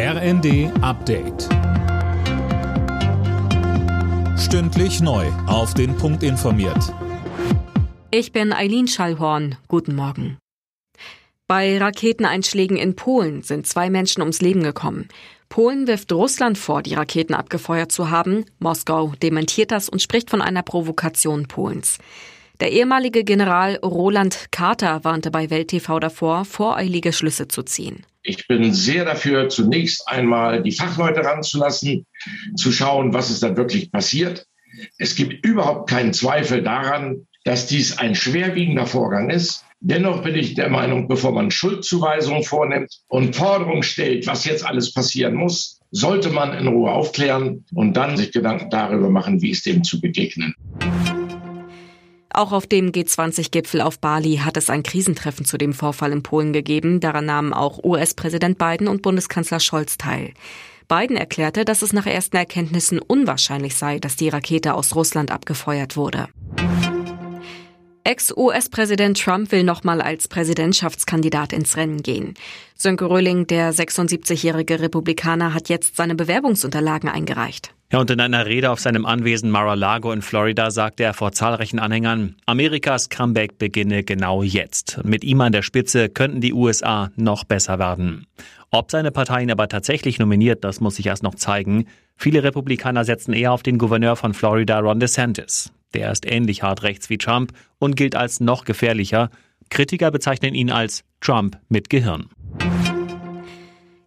RND Update. Stündlich neu. Auf den Punkt informiert. Ich bin Eileen Schallhorn. Guten Morgen. Bei Raketeneinschlägen in Polen sind zwei Menschen ums Leben gekommen. Polen wirft Russland vor, die Raketen abgefeuert zu haben. Moskau dementiert das und spricht von einer Provokation Polens. Der ehemalige General Roland Carter warnte bei Welt TV davor, voreilige Schlüsse zu ziehen. Ich bin sehr dafür, zunächst einmal die Fachleute ranzulassen, zu schauen, was ist da wirklich passiert. Es gibt überhaupt keinen Zweifel daran, dass dies ein schwerwiegender Vorgang ist. Dennoch bin ich der Meinung, bevor man Schuldzuweisungen vornimmt und Forderungen stellt, was jetzt alles passieren muss, sollte man in Ruhe aufklären und dann sich Gedanken darüber machen, wie es dem zu begegnen. Auch auf dem G20-Gipfel auf Bali hat es ein Krisentreffen zu dem Vorfall in Polen gegeben. Daran nahmen auch US-Präsident Biden und Bundeskanzler Scholz teil. Biden erklärte, dass es nach ersten Erkenntnissen unwahrscheinlich sei, dass die Rakete aus Russland abgefeuert wurde. Ex-US-Präsident Trump will nochmal als Präsidentschaftskandidat ins Rennen gehen. Sönke Röhling, der 76-jährige Republikaner, hat jetzt seine Bewerbungsunterlagen eingereicht. Ja, und in einer Rede auf seinem Anwesen Mar-a-Lago in Florida sagte er vor zahlreichen Anhängern, Amerikas Comeback beginne genau jetzt. Mit ihm an der Spitze könnten die USA noch besser werden. Ob seine Partei ihn aber tatsächlich nominiert, das muss sich erst noch zeigen. Viele Republikaner setzen eher auf den Gouverneur von Florida, Ron DeSantis. Der ist ähnlich hart rechts wie Trump und gilt als noch gefährlicher. Kritiker bezeichnen ihn als Trump mit Gehirn.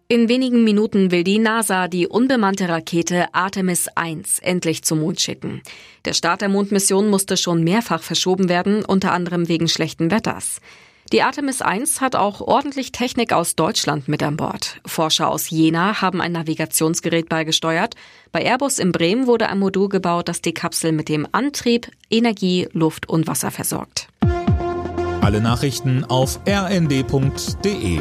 In wenigen Minuten will die NASA die unbemannte Rakete Artemis 1 endlich zum Mond schicken. Der Start der Mondmission musste schon mehrfach verschoben werden, unter anderem wegen schlechten Wetters. Die Artemis 1 hat auch ordentlich Technik aus Deutschland mit an Bord. Forscher aus Jena haben ein Navigationsgerät beigesteuert. Bei Airbus in Bremen wurde ein Modul gebaut, das die Kapsel mit dem Antrieb, Energie, Luft und Wasser versorgt. Alle Nachrichten auf rnd.de